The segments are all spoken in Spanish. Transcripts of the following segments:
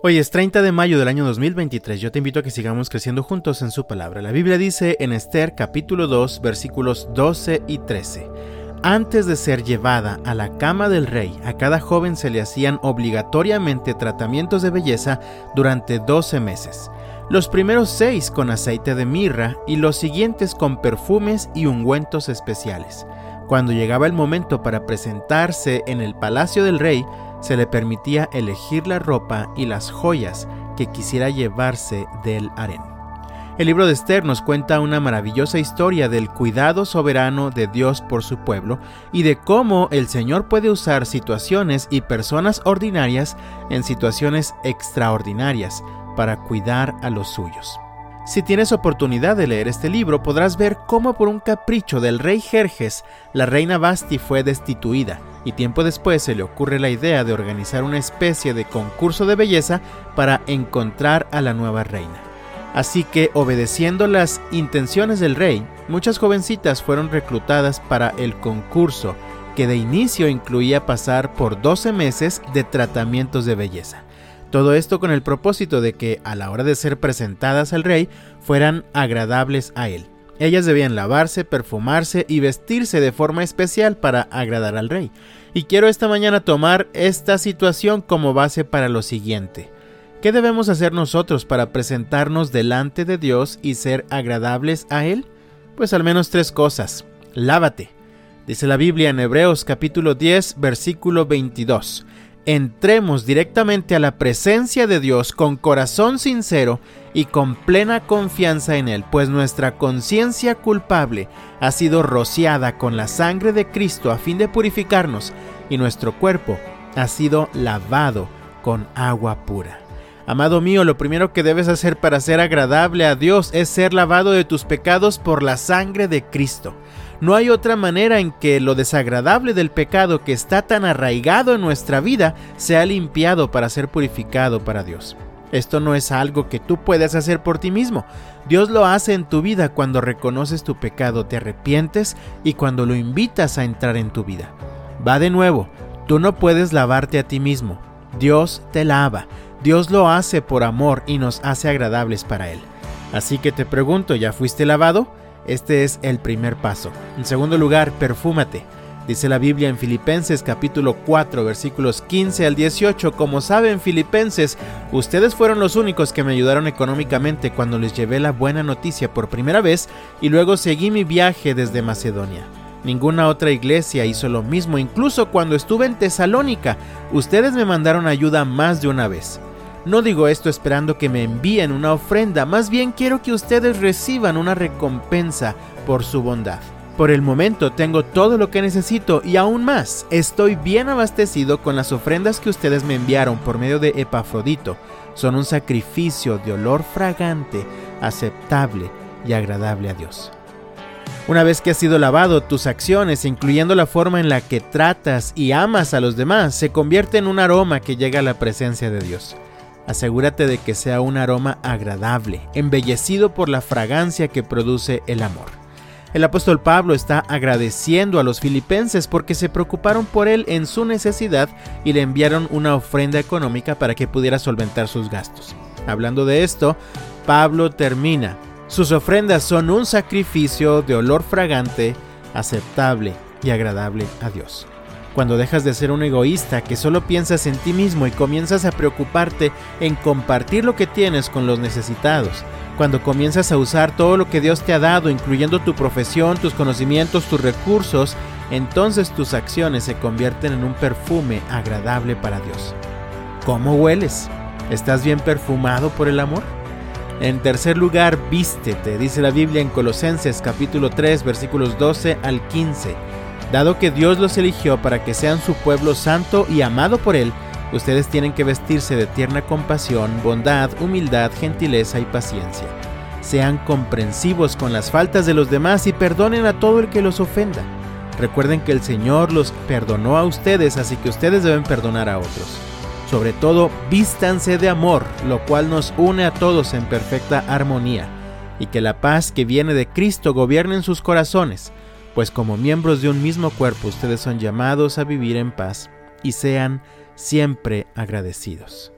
Hoy es 30 de mayo del año 2023. Yo te invito a que sigamos creciendo juntos en su palabra. La Biblia dice en Esther capítulo 2 versículos 12 y 13. Antes de ser llevada a la cama del rey, a cada joven se le hacían obligatoriamente tratamientos de belleza durante 12 meses. Los primeros seis con aceite de mirra y los siguientes con perfumes y ungüentos especiales. Cuando llegaba el momento para presentarse en el palacio del rey, se le permitía elegir la ropa y las joyas que quisiera llevarse del harén. El libro de Esther nos cuenta una maravillosa historia del cuidado soberano de Dios por su pueblo y de cómo el Señor puede usar situaciones y personas ordinarias en situaciones extraordinarias para cuidar a los suyos. Si tienes oportunidad de leer este libro, podrás ver cómo por un capricho del rey Jerjes, la reina Basti fue destituida y tiempo después se le ocurre la idea de organizar una especie de concurso de belleza para encontrar a la nueva reina. Así que, obedeciendo las intenciones del rey, muchas jovencitas fueron reclutadas para el concurso, que de inicio incluía pasar por 12 meses de tratamientos de belleza. Todo esto con el propósito de que, a la hora de ser presentadas al rey, fueran agradables a él. Ellas debían lavarse, perfumarse y vestirse de forma especial para agradar al rey. Y quiero esta mañana tomar esta situación como base para lo siguiente. ¿Qué debemos hacer nosotros para presentarnos delante de Dios y ser agradables a Él? Pues al menos tres cosas. Lávate. Dice la Biblia en Hebreos capítulo 10 versículo 22 entremos directamente a la presencia de Dios con corazón sincero y con plena confianza en Él, pues nuestra conciencia culpable ha sido rociada con la sangre de Cristo a fin de purificarnos y nuestro cuerpo ha sido lavado con agua pura. Amado mío, lo primero que debes hacer para ser agradable a Dios es ser lavado de tus pecados por la sangre de Cristo. No hay otra manera en que lo desagradable del pecado que está tan arraigado en nuestra vida sea limpiado para ser purificado para Dios. Esto no es algo que tú puedas hacer por ti mismo. Dios lo hace en tu vida cuando reconoces tu pecado, te arrepientes y cuando lo invitas a entrar en tu vida. Va de nuevo, tú no puedes lavarte a ti mismo. Dios te lava. Dios lo hace por amor y nos hace agradables para Él. Así que te pregunto, ¿ya fuiste lavado? Este es el primer paso. En segundo lugar, perfúmate. Dice la Biblia en Filipenses capítulo 4 versículos 15 al 18, como saben Filipenses, ustedes fueron los únicos que me ayudaron económicamente cuando les llevé la buena noticia por primera vez y luego seguí mi viaje desde Macedonia. Ninguna otra iglesia hizo lo mismo, incluso cuando estuve en Tesalónica, ustedes me mandaron ayuda más de una vez. No digo esto esperando que me envíen una ofrenda, más bien quiero que ustedes reciban una recompensa por su bondad. Por el momento tengo todo lo que necesito y aún más, estoy bien abastecido con las ofrendas que ustedes me enviaron por medio de Epafrodito. Son un sacrificio de olor fragante, aceptable y agradable a Dios. Una vez que has sido lavado, tus acciones, incluyendo la forma en la que tratas y amas a los demás, se convierten en un aroma que llega a la presencia de Dios. Asegúrate de que sea un aroma agradable, embellecido por la fragancia que produce el amor. El apóstol Pablo está agradeciendo a los filipenses porque se preocuparon por él en su necesidad y le enviaron una ofrenda económica para que pudiera solventar sus gastos. Hablando de esto, Pablo termina. Sus ofrendas son un sacrificio de olor fragante, aceptable y agradable a Dios cuando dejas de ser un egoísta que solo piensas en ti mismo y comienzas a preocuparte en compartir lo que tienes con los necesitados, cuando comienzas a usar todo lo que Dios te ha dado, incluyendo tu profesión, tus conocimientos, tus recursos, entonces tus acciones se convierten en un perfume agradable para Dios. ¿Cómo hueles? ¿Estás bien perfumado por el amor? En tercer lugar, vístete, dice la Biblia en Colosenses capítulo 3 versículos 12 al 15. Dado que Dios los eligió para que sean su pueblo santo y amado por Él, ustedes tienen que vestirse de tierna compasión, bondad, humildad, gentileza y paciencia. Sean comprensivos con las faltas de los demás y perdonen a todo el que los ofenda. Recuerden que el Señor los perdonó a ustedes, así que ustedes deben perdonar a otros. Sobre todo, vístanse de amor, lo cual nos une a todos en perfecta armonía, y que la paz que viene de Cristo gobierne en sus corazones pues como miembros de un mismo cuerpo ustedes son llamados a vivir en paz y sean siempre agradecidos.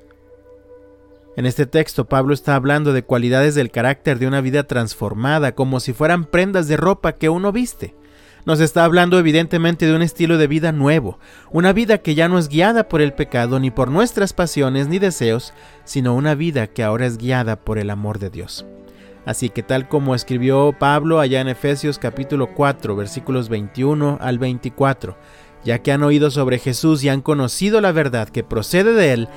En este texto Pablo está hablando de cualidades del carácter de una vida transformada, como si fueran prendas de ropa que uno viste. Nos está hablando evidentemente de un estilo de vida nuevo, una vida que ya no es guiada por el pecado ni por nuestras pasiones ni deseos, sino una vida que ahora es guiada por el amor de Dios. Así que tal como escribió Pablo allá en Efesios capítulo 4 versículos 21 al 24, ya que han oído sobre Jesús y han conocido la verdad que procede de él,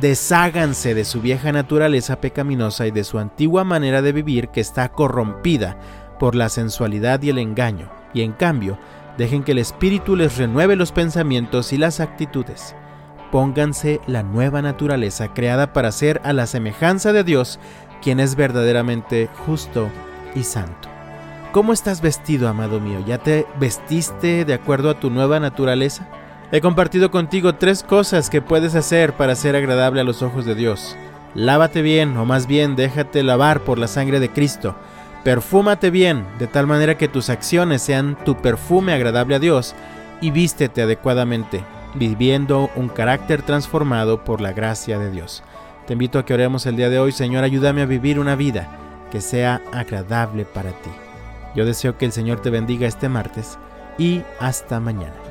Desháganse de su vieja naturaleza pecaminosa y de su antigua manera de vivir que está corrompida por la sensualidad y el engaño, y en cambio, dejen que el Espíritu les renueve los pensamientos y las actitudes. Pónganse la nueva naturaleza creada para ser a la semejanza de Dios, quien es verdaderamente justo y santo. ¿Cómo estás vestido, amado mío? ¿Ya te vestiste de acuerdo a tu nueva naturaleza? He compartido contigo tres cosas que puedes hacer para ser agradable a los ojos de Dios. Lávate bien, o más bien déjate lavar por la sangre de Cristo. Perfúmate bien, de tal manera que tus acciones sean tu perfume agradable a Dios, y vístete adecuadamente, viviendo un carácter transformado por la gracia de Dios. Te invito a que oremos el día de hoy, Señor, ayúdame a vivir una vida que sea agradable para ti. Yo deseo que el Señor te bendiga este martes y hasta mañana.